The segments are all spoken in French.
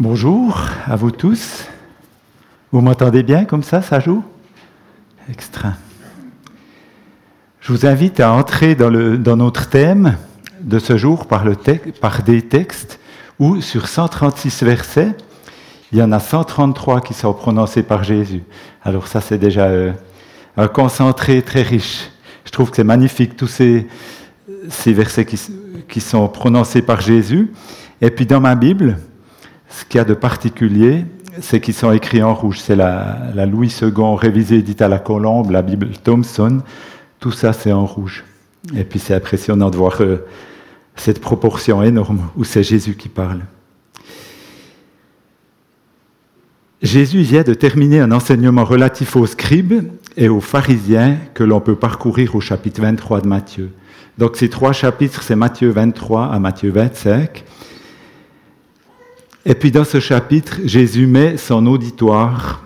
Bonjour à vous tous. Vous m'entendez bien comme ça, ça joue? Extra. Je vous invite à entrer dans, notre thème de ce jour par, des textes où sur 136 versets, il y en a 133 qui sont prononcés par Jésus. Alors ça, c'est déjà euh, un concentré très riche. Je trouve que c'est magnifique, tous ces, ces versets qui, qui sont prononcés par Jésus. Et puis dans ma Bible, ce qu'il y a de particulier, c'est qu'ils sont écrits en rouge. C'est la, Louis II révisée, dite à la Colombe, la Bible Thomson. Tout ça, c'est en rouge. Et puis c'est impressionnant de voir euh, cette proportion énorme où c'est Jésus qui parle. Jésus vient de terminer un enseignement relatif aux scribes et aux pharisiens que l'on peut parcourir au chapitre 23 de Matthieu. Donc ces trois chapitres, c'est Matthieu 23 à Matthieu 25. Et puis dans ce chapitre, Jésus met son auditoire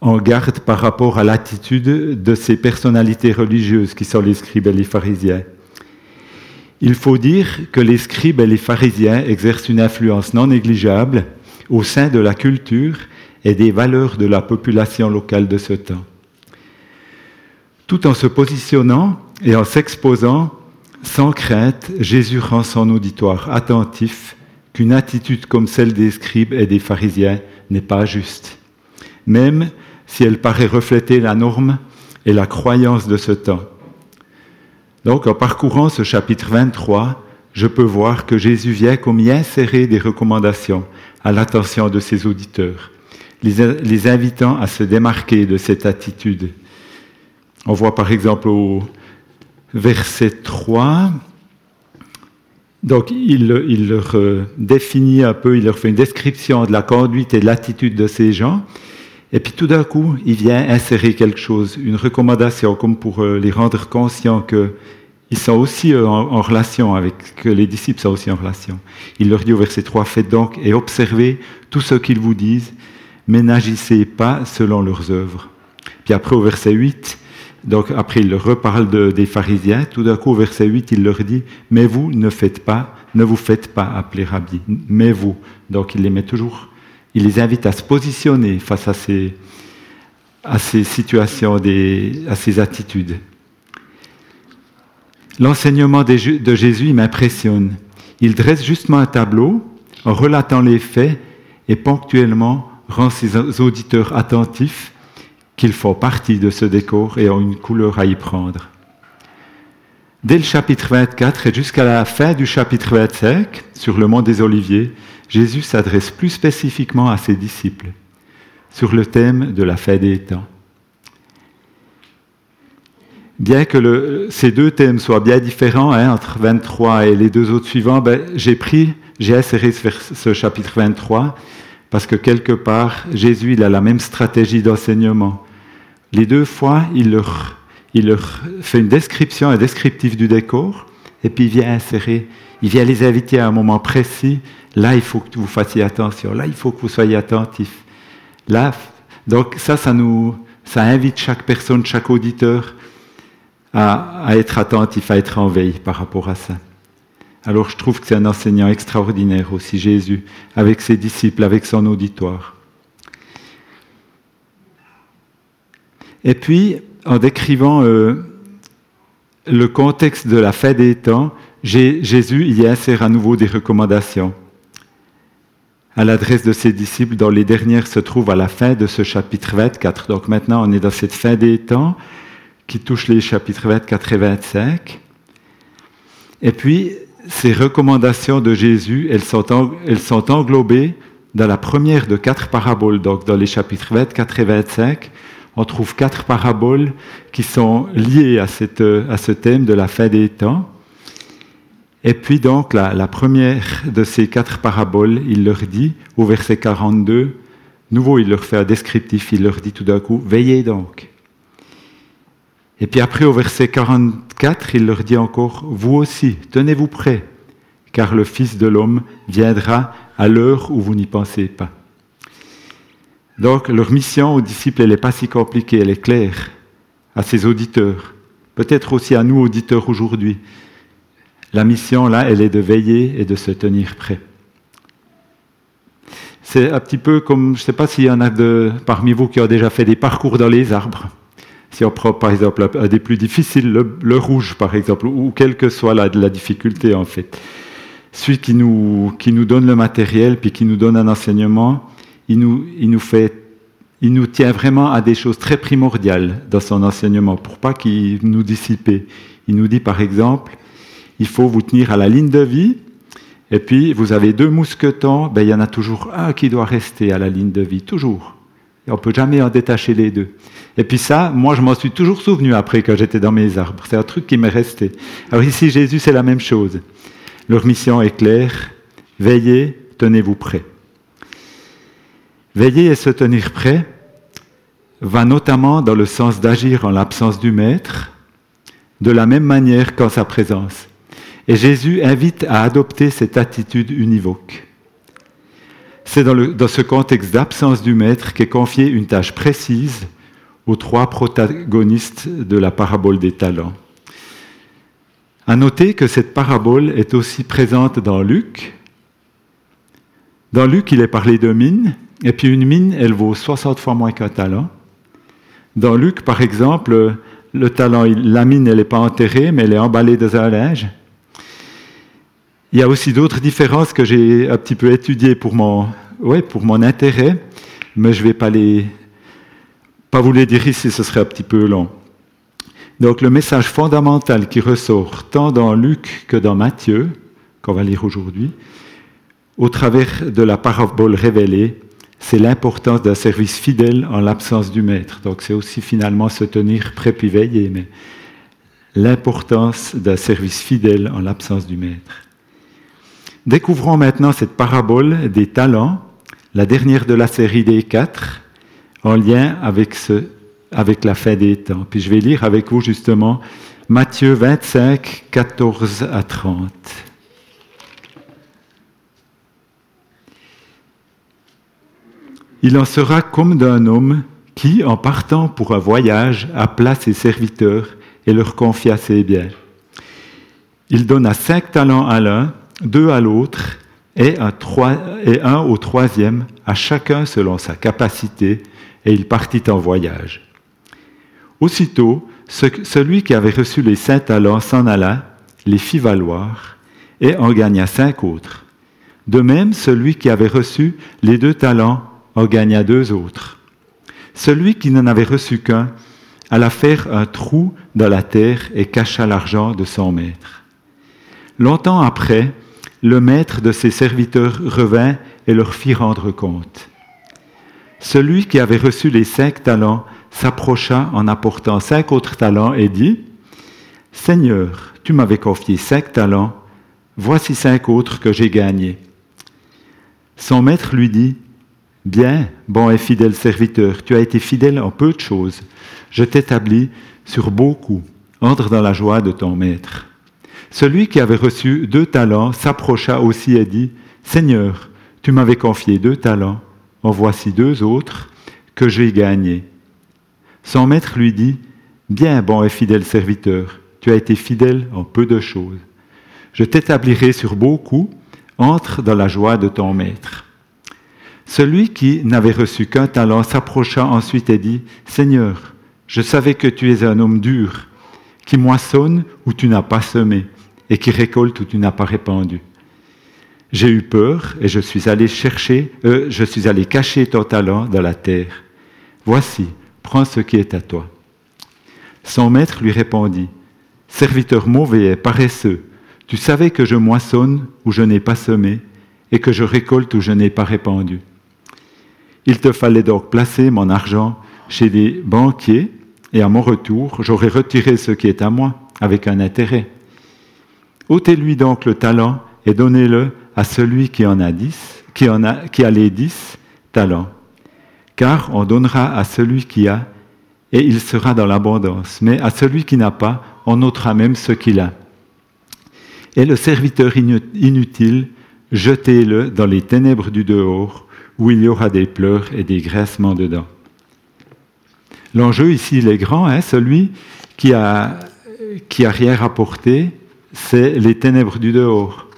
en garde par rapport à l'attitude de ces personnalités religieuses qui sont les scribes et les pharisiens. Il faut dire que les scribes et les pharisiens exercent une influence non négligeable au sein de la culture et des valeurs de la population locale de ce temps. Tout en se positionnant et en s'exposant sans crainte, Jésus rend son auditoire attentif qu'une attitude comme celle des scribes et des pharisiens n'est pas juste, même si elle paraît refléter la norme et la croyance de ce temps. Donc en parcourant ce chapitre 23, je peux voir que Jésus vient comme y insérer des recommandations à l'attention de ses auditeurs, les, invitant à se démarquer de cette attitude. On voit par exemple au verset 3, donc il, leur euh, définit un peu, il leur fait une description de la conduite et de l'attitude de ces gens. Et puis tout d'un coup, il vient insérer quelque chose, une recommandation, comme pour euh, les rendre conscients qu'ils sont aussi euh, en, relation avec, que les disciples sont aussi en relation. Il leur dit au verset 3, faites donc et observez tout ce qu'ils vous disent, mais n'agissez pas selon leurs œuvres. Puis après au verset 8, donc après, il reparle des pharisiens. Tout d'un coup, au verset 8, il leur dit, mais vous ne faites pas, ne vous faites pas appeler rabbi, mais vous. Donc il les met toujours, il les invite à se positionner face à ces, à ces situations, à ces attitudes. L'enseignement de Jésus m'impressionne. Il dresse justement un tableau en relatant les faits et ponctuellement rend ses auditeurs attentifs qu'ils font partie de ce décor et ont une couleur à y prendre. Dès le chapitre 24 et jusqu'à la fin du chapitre 25, sur le mont des Oliviers, Jésus s'adresse plus spécifiquement à ses disciples sur le thème de la fin des temps. Bien que ces deux thèmes soient bien différents hein, entre 23 et les deux autres suivants, ben, j'ai pris, j'ai inséré ce, ce chapitre 23 parce que quelque part, Jésus il a la même stratégie d'enseignement. Les deux fois, il leur, fait une description, un descriptif du décor, et puis il vient insérer, il vient les inviter à un moment précis. Là, il faut que vous fassiez attention. Là, il faut que vous soyez attentifs. Là, donc ça, ça nous, ça invite chaque personne, chaque auditeur à, à être attentif, à être en veille par rapport à ça. Alors je trouve que c'est un enseignant extraordinaire aussi, Jésus, avec ses disciples, avec son auditoire. Et puis, en décrivant euh, le contexte de la fin des temps, Jésus y insère à nouveau des recommandations à l'adresse de ses disciples, dont les dernières se trouvent à la fin de ce chapitre 24. Donc maintenant, on est dans cette fin des temps qui touche les chapitres 24 et 25. Et puis, ces recommandations de Jésus, elles sont, englobées dans la première de quatre paraboles, donc dans les chapitres 24 et 25, on trouve quatre paraboles qui sont liées à, ce thème de la fin des temps. Et puis donc la, première de ces quatre paraboles, il leur dit au verset 42, nouveau il leur fait un descriptif, il leur dit tout d'un coup, veillez donc. Et puis après au verset 44, il leur dit encore, vous aussi, tenez-vous prêts, car le Fils de l'homme viendra à l'heure où vous n'y pensez pas. Donc leur mission aux disciples, elle n'est pas si compliquée, elle est claire à ses auditeurs, peut-être aussi à nous auditeurs aujourd'hui. La mission, là, elle est de veiller et de se tenir prêt. c'est un petit peu comme, je ne sais pas s'il y en a de, parmi vous qui ont déjà fait des parcours dans les arbres. Si on prend par exemple un des plus difficiles, le, rouge par exemple, ou quelle que soit la, difficulté en fait. Celui qui nous, qui nous donne le matériel, puis qui nous donne un enseignement, il nous, il nous fait il nous tient vraiment à des choses très primordiales dans son enseignement pour pas qu'il nous dissipe. Il nous dit par exemple, il faut vous tenir à la ligne de vie, et puis vous avez deux mousquetons, ben, il y en a toujours un qui doit rester à la ligne de vie, toujours. Et on peut jamais en détacher les deux. Et puis ça, moi je m'en suis toujours souvenu après que j'étais dans mes arbres. C'est un truc qui m'est resté. Alors ici, Jésus, c'est la même chose. Leur mission est claire. Veillez, tenez-vous prêts. Veiller et se tenir prêt va notamment dans le sens d'agir en l'absence du Maître, de la même manière qu'en sa présence. Et Jésus invite à adopter cette attitude univoque. C'est dans, ce contexte d'absence du Maître qu'est confiée une tâche précise aux trois protagonistes de la parabole des talents. À noter que cette parabole est aussi présente dans Luc. Dans Luc, il est parlé de mine, et puis une mine, elle vaut 60 fois moins qu'un talent. Dans Luc, par exemple, le talent, la mine, elle n'est pas enterrée, mais elle est emballée dans un linge. Il y a aussi d'autres différences que j'ai un petit peu étudiées pour mon, ouais, pour mon intérêt, mais je ne vais pas, les, pas vous les dire ici, ce serait un petit peu long. Donc le message fondamental qui ressort tant dans Luc que dans Matthieu, qu'on va lire aujourd'hui, au travers de la parabole révélée, c'est l'importance d'un service fidèle en l'absence du maître. Donc c'est aussi finalement se tenir prêt puis veiller, mais l'importance d'un service fidèle en l'absence du maître. Découvrons maintenant cette parabole des talents, la dernière de la série des quatre, en lien avec, la fin des temps. Puis je vais lire avec vous justement Matthieu 25, 14 à 30. Il en sera comme d'un homme qui, en partant pour un voyage, appela ses serviteurs et leur confia ses biens. Il donna cinq talents à l'un, deux à l'autre, et un, au troisième, à chacun selon sa capacité, et il partit en voyage. Aussitôt, celui qui avait reçu les cinq talents s'en alla, les fit valoir, et en gagna cinq autres. De même, celui qui avait reçu les deux talents en gagna deux autres. Celui qui n'en avait reçu qu'un alla faire un trou dans la terre et cacha l'argent de son maître. Longtemps après, le maître de ses serviteurs revint et leur fit rendre compte. Celui qui avait reçu les cinq talents s'approcha en apportant cinq autres talents et dit, Seigneur, tu m'avais confié cinq talents, voici cinq autres que j'ai gagnés. Son maître lui dit, Bien, bon et fidèle serviteur, tu as été fidèle en peu de choses. Je t'établis sur beaucoup. Entre dans la joie de ton maître. Celui qui avait reçu deux talents s'approcha aussi et dit, Seigneur, tu m'avais confié deux talents, en voici deux autres que j'ai gagnés. Son maître lui dit, Bien, bon et fidèle serviteur, tu as été fidèle en peu de choses. Je t'établirai sur beaucoup, entre dans la joie de ton maître. Celui qui n'avait reçu qu'un talent s'approcha ensuite et dit, Seigneur, je savais que tu es un homme dur, qui moissonne où tu n'as pas semé, et qui récolte où tu n'as pas répandu. J'ai eu peur et je suis allé chercher, euh, je suis allé cacher ton talent dans la terre. Voici, prends ce qui est à toi. Son maître lui répondit, Serviteur mauvais et paresseux, tu savais que je moissonne où je n'ai pas semé, et que je récolte où je n'ai pas répandu. Il te fallait donc placer mon argent chez des banquiers, et à mon retour, j'aurais retiré ce qui est à moi avec un intérêt. Ôtez-lui donc le talent et donnez-le à celui qui en a dix, qui, en a, qui a les dix talents. Car on donnera à celui qui a, et il sera dans l'abondance. Mais à celui qui n'a pas, on ôtera même ce qu'il a. Et le serviteur inutile, jetez-le dans les ténèbres du dehors, où il y aura des pleurs et des graissements dedans. L'enjeu ici, il est grand, hein, celui qui a, qui a rien rapporté, c'est les ténèbres du dehors.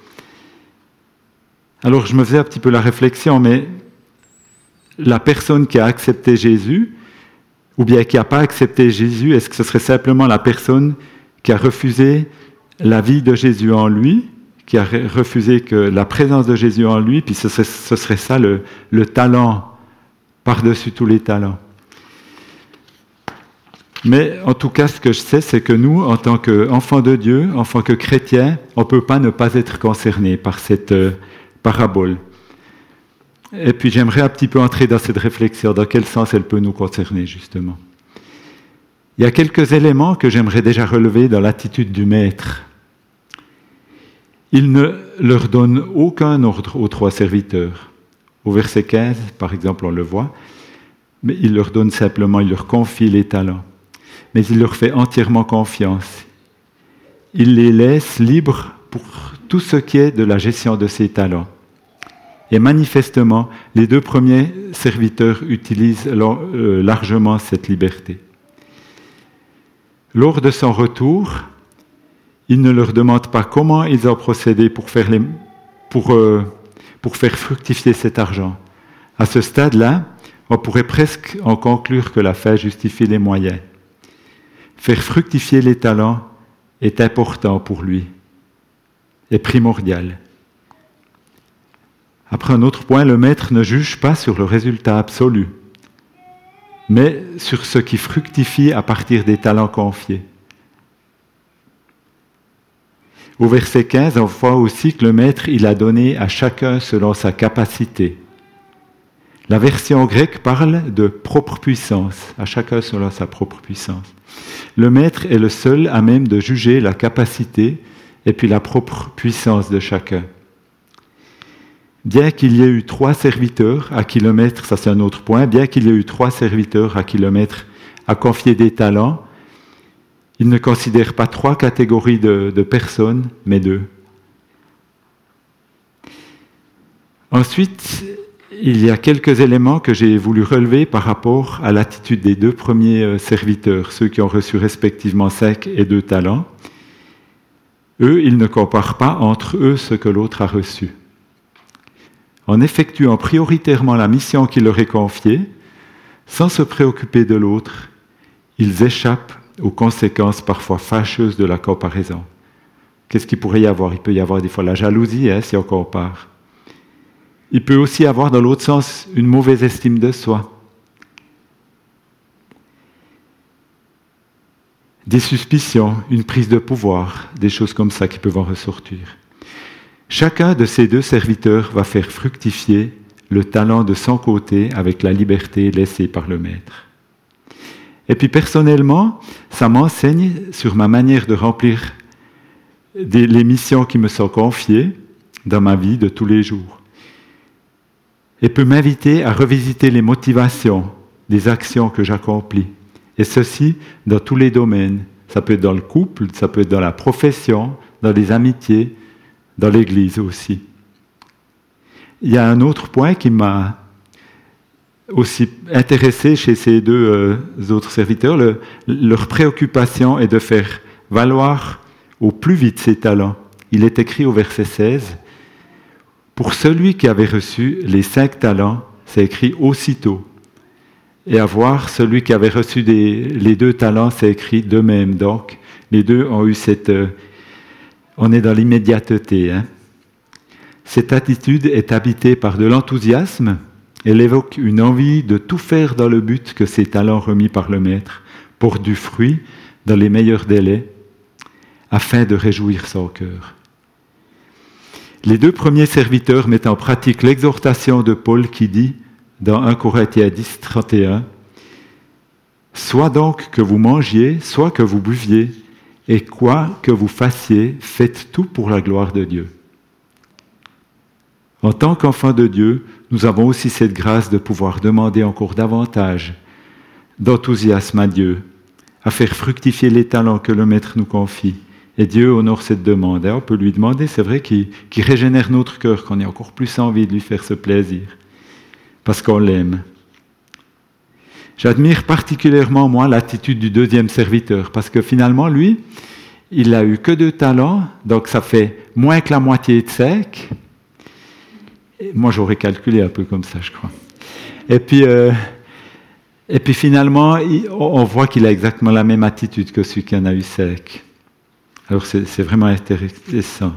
Alors je me faisais un petit peu la réflexion, mais la personne qui a accepté Jésus, ou bien qui n'a pas accepté Jésus, est-ce que ce serait simplement la personne qui a refusé la vie de Jésus en lui, qui a refusé que la présence de Jésus en lui, puis ce serait, ça le, le talent par-dessus tous les talents? Mais en tout cas, ce que je sais, c'est que nous, en tant qu'enfants de Dieu, en tant que chrétiens, on ne peut pas ne pas être concernés par cette euh, parabole. Et puis j'aimerais un petit peu entrer dans cette réflexion, dans quel sens elle peut nous concerner justement. Il y a quelques éléments que j'aimerais déjà relever dans l'attitude du maître. Il ne leur donne aucun ordre aux trois serviteurs. Au verset 15, par exemple, on le voit, mais il leur donne simplement, il leur confie les talents. Mais il leur fait entièrement confiance. Il les laisse libres pour tout ce qui est de la gestion de ces talents. Et manifestement, les deux premiers serviteurs utilisent euh, largement cette liberté. Lors de son retour, il ne leur demande pas comment ils ont procédé pour faire, pour, euh, pour faire fructifier cet argent. À ce stade-là, on pourrait presque en conclure que la fin justifie les moyens. Faire fructifier les talents est important pour lui, est primordial. Après un autre point, le maître ne juge pas sur le résultat absolu, mais sur ce qui fructifie à partir des talents confiés. Au verset 15, on voit aussi que le maître, il a donné à chacun selon sa capacité. La version grecque parle de propre puissance, à chacun selon sa propre puissance. Le maître est le seul à même de juger la capacité et puis la propre puissance de chacun. Bien qu'il y ait eu trois serviteurs à kilomètre, ça c'est un autre point, bien qu'il y ait eu trois serviteurs à kilomètre à confier des talents, il ne considère pas trois catégories de, de personnes, mais deux. Ensuite, il y a quelques éléments que j'ai voulu relever par rapport à l'attitude des deux premiers euh, serviteurs, ceux qui ont reçu respectivement cinq et deux talents. Eux, ils ne comparent pas entre eux ce que l'autre a reçu en effectuant prioritairement la mission qui leur est confiée, sans se préoccuper de l'autre, ils échappent aux conséquences parfois fâcheuses de la comparaison. Qu'est-ce qu'il pourrait y avoir? Il peut y avoir des fois la jalousie hein, si on compare. Il peut aussi avoir dans l'autre sens une mauvaise estime de soi. Des suspicions, une prise de pouvoir, des choses comme ça qui peuvent en ressortir. Chacun de ces deux serviteurs va faire fructifier le talent de son côté avec la liberté laissée par le maître. Et puis personnellement, ça m'enseigne sur ma manière de remplir les missions qui me sont confiées dans ma vie de tous les jours. Et peut m'inviter à revisiter les motivations des actions que j'accomplis. Et ceci dans tous les domaines. Ça peut être dans le couple, ça peut être dans la profession, dans les amitiés, dans l'Église aussi. Il y a un autre point qui m'a aussi intéressé chez ces deux euh, autres serviteurs. leur préoccupation est de faire valoir au plus vite ses talents. Il est écrit au verset 16, Pour celui qui avait reçu les cinq talents, c'est écrit aussitôt. Et à voir celui qui avait reçu les deux talents, c'est écrit de même. Donc, les deux ont eu cette euh, on est dans l'immédiateté. Hein. Cette attitude est habitée par de l'enthousiasme. Elle évoque une envie de tout faire dans le but que ses talents remis par le Maître portent du fruit dans les meilleurs délais, afin de réjouir son cœur. Les deux premiers serviteurs mettent en pratique l'exhortation de Paul qui dit dans 1 Corinthiens 10, 31, Soit donc que vous mangiez, soit que vous buviez, et quoi que vous fassiez, faites tout pour la gloire de Dieu. En tant qu'enfants de Dieu, nous avons aussi cette grâce de pouvoir demander encore davantage d'enthousiasme à Dieu, à faire fructifier les talents que le Maître nous confie. Et Dieu honore cette demande. on peut lui demander, c'est vrai, qu'il régénère notre cœur, qu'on ait encore plus envie de lui faire ce plaisir, parce qu'on l'aime. J'admire particulièrement, moi, l'attitude du deuxième serviteur, parce que finalement, lui, il n'a eu que deux talents, donc ça fait moins que la moitié de sec. moi, j'aurais calculé un peu comme ça, je crois. Et puis, euh, et puis finalement, on voit qu'il a exactement la même attitude que celui qui en a eu sec. Alors c'est vraiment intéressant.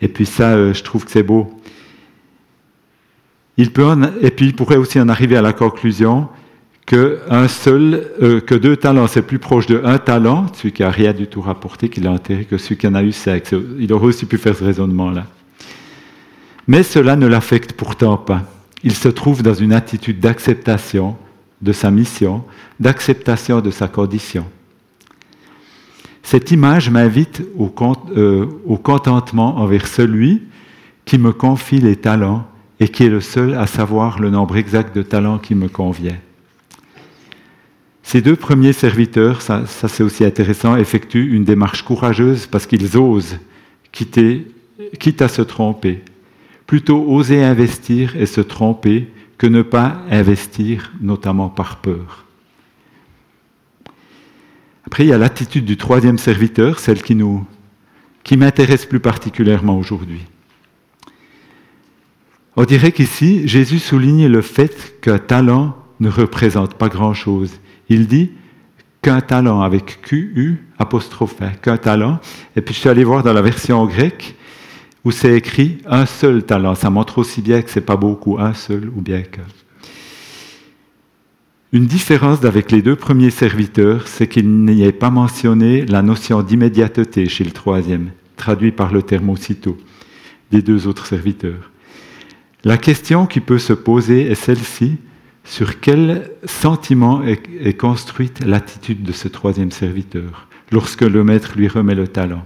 Et puis ça, euh, je trouve que c'est beau. Il peut et puis il pourrait aussi en arriver à la conclusion que un seul, euh, que deux talents, c'est plus proche de un talent, celui qui a rien du tout rapporté, qu'il a enterré, que celui qui en a eu sexe. Il aurait aussi pu faire ce raisonnement-là. Mais cela ne l'affecte pourtant pas. Il se trouve dans une attitude d'acceptation de sa mission, d'acceptation de sa condition. Cette image m'invite au, euh, au contentement envers celui qui me confie les talents et qui est le seul à savoir le nombre exact de talents qui me convient. Ces deux premiers serviteurs, ça, c'est aussi intéressant, effectuent une démarche courageuse parce qu'ils osent quitter, quitte à se tromper. Plutôt oser investir et se tromper que ne pas investir, notamment par peur. Après, il y a l'attitude du troisième serviteur, celle qui nous, qui m'intéresse plus particulièrement aujourd'hui. On dirait qu'ici, Jésus souligne le fait qu'un talent ne représente pas grand-chose. Il dit qu'un talent avec QU apostrophe, qu'un talent. Et puis je suis allé voir dans la version grecque où c'est écrit un seul talent. Ça montre aussi bien que c'est pas beaucoup, un seul ou bien qu'un. Une différence avec les deux premiers serviteurs, c'est qu'il n'y ait pas mentionné la notion d'immédiateté chez le troisième, traduit par le terme aussitôt, des deux autres serviteurs. La question qui peut se poser est celle-ci sur quel sentiment est, construite l'attitude de ce troisième serviteur lorsque le maître lui remet le talent?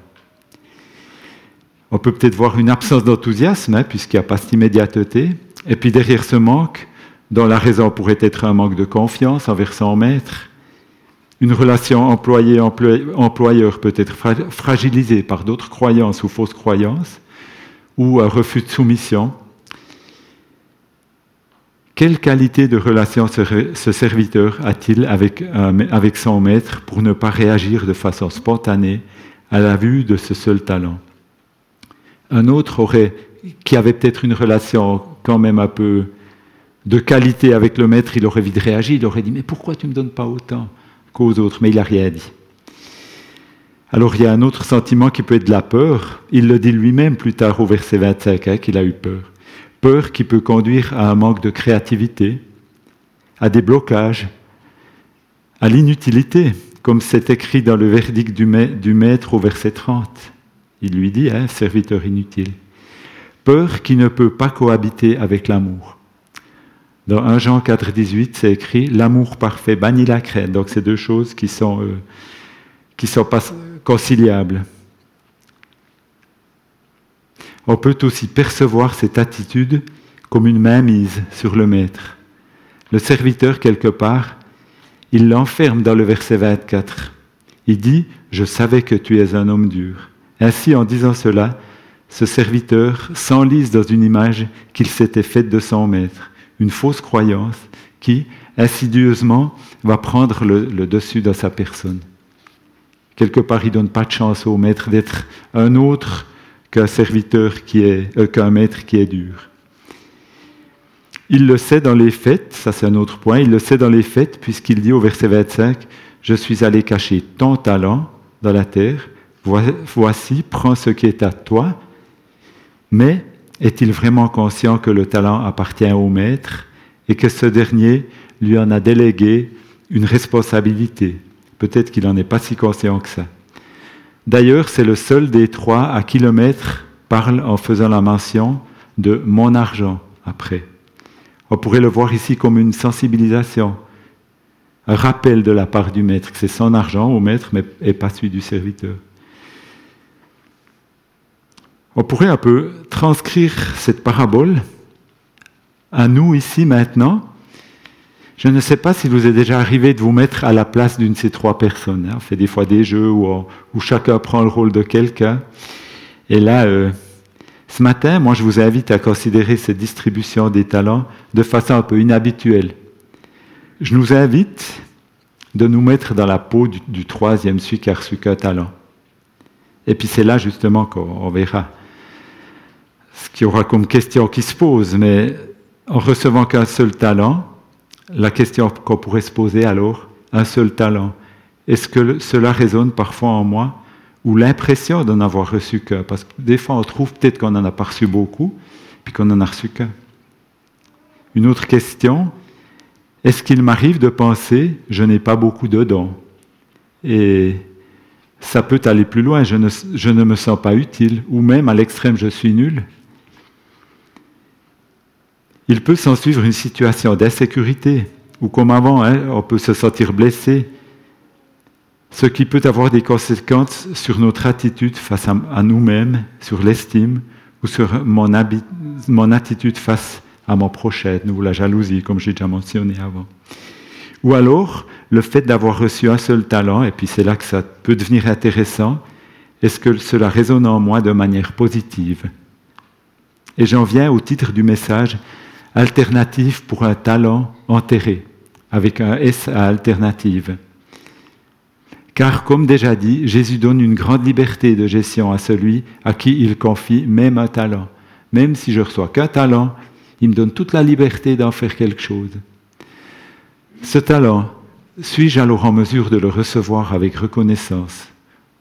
On peut peut-être voir une absence d'enthousiasme, hein, puisqu'il n'y a pas cette immédiateté, et puis derrière ce manque, dont la raison pourrait être un manque de confiance envers son maître, une relation employé-employeur peut être fragilisée par d'autres croyances ou fausses croyances, ou un refus de soumission, quelle qualité de relation ce serviteur a-t-il avec, avec son maître pour ne pas réagir de façon spontanée à la vue de ce seul talent? Un autre aurait, qui avait peut-être une relation quand même un peu de qualité avec le maître, il aurait vite réagi, il aurait dit Mais pourquoi tu ne me donnes pas autant qu'aux autres? Mais il n'a rien dit. Alors il y a un autre sentiment qui peut être de la peur. Il le dit lui-même plus tard au verset 25, hein, qu'il a eu peur. Peur qui peut conduire à un manque de créativité, à des blocages, à l'inutilité, comme c'est écrit dans le verdict du maître au verset 30. Il lui dit, hein, serviteur inutile. Peur qui ne peut pas cohabiter avec l'amour. Dans 1 Jean 4, 18, c'est écrit L'amour parfait bannit la crainte. Donc, c'est deux choses qui sont, euh, sont pas conciliables. On peut aussi percevoir cette attitude comme une mainmise sur le maître. Le serviteur, quelque part, il l'enferme dans le verset 24. Il dit, je savais que tu es un homme dur. Ainsi, en disant cela, ce serviteur s'enlise dans une image qu'il s'était faite de son maître, une fausse croyance qui, insidieusement, va prendre le, dessus dans sa personne. Quelque part, il ne donne pas de chance au maître d'être un autre qu'un serviteur qui est, euh, qu'un maître qui est dur. Il le sait dans les fêtes, ça c'est un autre point, il le sait dans les fêtes puisqu'il dit au verset 25, Je suis allé cacher ton talent dans la terre, voici, prends ce qui est à toi. Mais est-il vraiment conscient que le talent appartient au maître et que ce dernier lui en a délégué une responsabilité? Peut-être qu'il n'en est pas si conscient que ça. D'ailleurs, c'est le seul des trois à qui le maître parle en faisant la mention de mon argent après. On pourrait le voir ici comme une sensibilisation, un rappel de la part du maître que c'est son argent au maître, mais et pas celui du serviteur. On pourrait un peu transcrire cette parabole à nous ici maintenant je ne sais pas s'il vous est déjà arrivé de vous mettre à la place d'une de ces trois personnes. Hein. On fait des fois des jeux où, chacun prend le rôle de quelqu'un. Et là, euh, ce matin, moi, je vous invite à considérer cette distribution des talents de façon un peu inhabituelle. Je nous invite de nous mettre dans la peau du, troisième, celui qui talent. Et puis c'est là justement qu'on verra ce qu'il y aura comme question qui se pose. Mais en recevant qu'un seul talent, la question qu'on pourrait se poser alors, un seul talent, est-ce que cela résonne parfois en moi ou l'impression d'en avoir reçu qu'un Parce que des fois, on trouve peut-être qu'on n'en a pas reçu beaucoup, puis qu'on n'en a reçu qu'un. Une autre question, est-ce qu'il m'arrive de penser, je n'ai pas beaucoup de dons? Et ça peut aller plus loin, je ne me sens pas utile, ou même à l'extrême, je suis nul. Il peut s'en suivre une situation d'insécurité, ou comme avant, hein, on peut se sentir blessé, ce qui peut avoir des conséquences sur notre attitude face à, nous-mêmes, sur l'estime, ou sur mon, mon attitude face à mon prochain, ou la jalousie, comme j'ai déjà mentionné avant. Ou alors, le fait d'avoir reçu un seul talent, et puis c'est là que ça peut devenir intéressant, est-ce que cela résonne en moi de manière positive? Et j'en viens au titre du message, Alternative pour un talent enterré, avec un S à alternative. Car, comme déjà dit, Jésus donne une grande liberté de gestion à celui à qui il confie même un talent. Même si je reçois qu'un talent, il me donne toute la liberté d'en faire quelque chose. Ce talent, suis-je alors en mesure de le recevoir avec reconnaissance,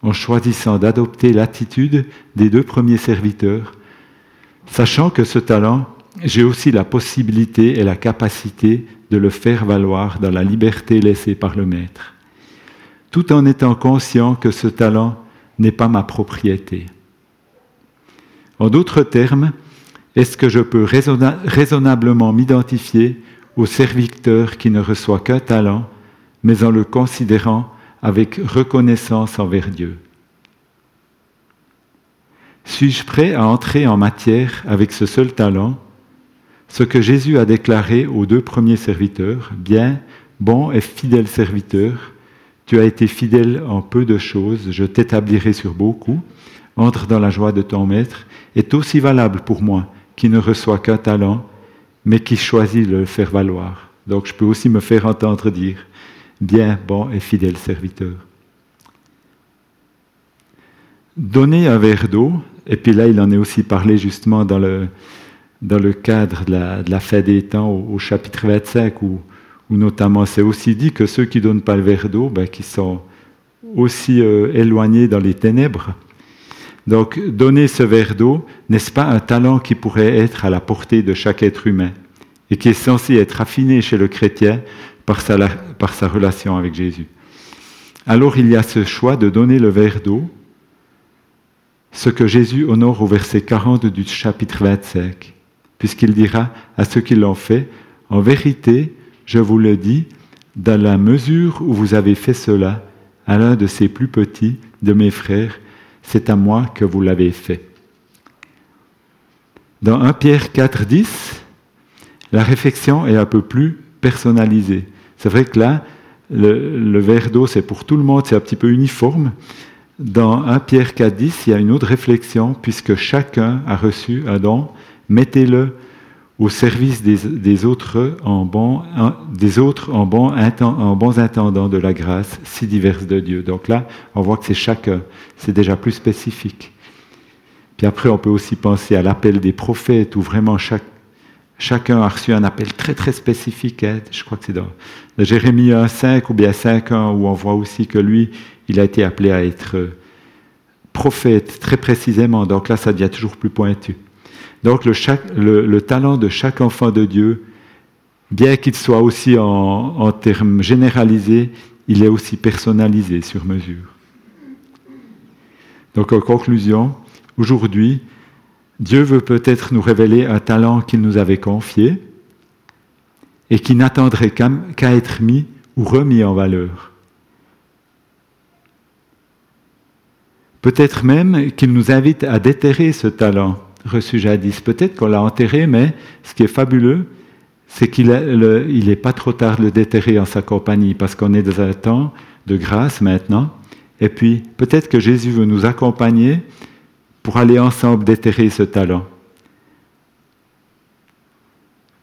en choisissant d'adopter l'attitude des deux premiers serviteurs, sachant que ce talent, j'ai aussi la possibilité et la capacité de le faire valoir dans la liberté laissée par le Maître, tout en étant conscient que ce talent n'est pas ma propriété. En d'autres termes, est-ce que je peux raisonnablement m'identifier au serviteur qui ne reçoit qu'un talent, mais en le considérant avec reconnaissance envers Dieu? Suis-je prêt à entrer en matière avec ce seul talent ce que Jésus a déclaré aux deux premiers serviteurs, bien, bon et fidèle serviteur, tu as été fidèle en peu de choses, je t'établirai sur beaucoup, entre dans la joie de ton maître, est aussi valable pour moi, qui ne reçoit qu'un talent, mais qui choisit de le faire valoir. Donc je peux aussi me faire entendre dire, bien, bon et fidèle serviteur. Donner un verre d'eau, et puis là il en est aussi parlé justement dans le, dans le cadre de la, de des temps au, chapitre 25, où, notamment c'est aussi dit que ceux qui ne donnent pas le verre d'eau, ben, qui sont aussi euh, éloignés dans les ténèbres. Donc donner ce verre d'eau, n'est-ce pas un talent qui pourrait être à la portée de chaque être humain et qui est censé être affiné chez le chrétien par sa, par sa relation avec Jésus? Alors il y a ce choix de donner le verre d'eau, ce que Jésus honore au verset 40 du chapitre 25 puisqu'il dira à ceux qui l'ont fait, En vérité, je vous le dis, dans la mesure où vous avez fait cela à l'un de ces plus petits de mes frères, c'est à moi que vous l'avez fait. Dans 1 Pierre 4, 10, la réflexion est un peu plus personnalisée. C'est vrai que là, le, le verre d'eau, c'est pour tout le monde, c'est un petit peu uniforme. Dans 1 Pierre 4, 10, il y a une autre réflexion, puisque chacun a reçu un don mettez-le au service des, autres en bons, des autres en, bons, en bons intendants de la grâce si diverse de Dieu. Donc là, on voit que c'est chacun, c'est déjà plus spécifique. Puis après, on peut aussi penser à l'appel des prophètes, où vraiment chacun a reçu un appel très très spécifique. Hein. Je crois que c'est dans Jérémie 1.5 ou bien 5.1, où on voit aussi que lui, il a été appelé à être prophète très précisément. Donc là, ça devient toujours plus pointu. Donc le, talent de chaque enfant de Dieu, bien qu'il soit aussi en, termes généralisés, il est aussi personnalisé sur mesure. Donc en conclusion, aujourd'hui, Dieu veut peut-être nous révéler un talent qu'il nous avait confié et qui n'attendrait qu'à être mis ou remis en valeur. Peut-être même qu'il nous invite à déterrer ce talent reçu jadis. Peut-être qu'on l'a enterré, mais ce qui est fabuleux, c'est qu'il n'est pas trop tard de le déterrer en sa compagnie, parce qu'on est dans un temps de grâce maintenant. Et puis, peut-être que Jésus veut nous accompagner pour aller ensemble déterrer ce talent.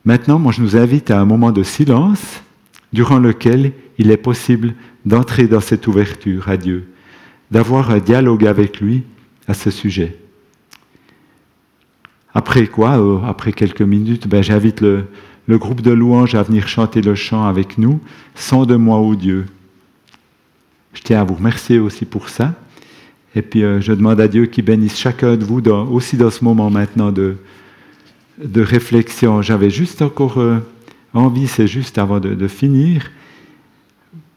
Maintenant, moi, je nous invite à un moment de silence durant lequel il est possible d'entrer dans cette ouverture à Dieu, d'avoir un dialogue avec lui à ce sujet. Après quoi, euh, après quelques minutes, ben, j'invite le, groupe de louanges à venir chanter le chant avec nous, Sans de moi, ô Dieu. Je tiens à vous remercier aussi pour ça. Et puis euh, je demande à Dieu qu'il bénisse chacun de vous aussi dans ce moment maintenant de, réflexion. J'avais juste encore euh, envie, c'est juste avant de, finir,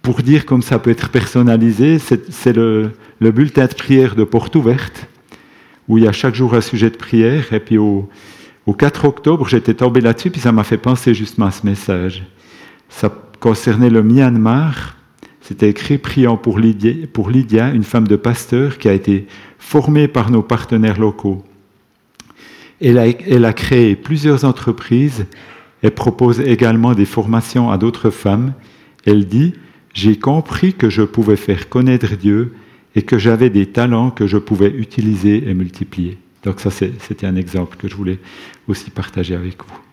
pour dire comme ça peut être personnalisé, c'est le, bulletin de prière de Porte Ouverte, où il y a chaque jour un sujet de prière. Et puis au, au 4 octobre, j'étais tombé là-dessus, puis ça m'a fait penser justement à ce message. Ça concernait le Myanmar. C'était écrit Priant pour Lydia, pour Lydia, une femme de pasteur qui a été formée par nos partenaires locaux. Elle a, elle a créé plusieurs entreprises et propose également des formations à d'autres femmes. Elle dit J'ai compris que je pouvais faire connaître Dieu et que j'avais des talents que je pouvais utiliser et multiplier. Donc ça, c'était un exemple que je voulais aussi partager avec vous.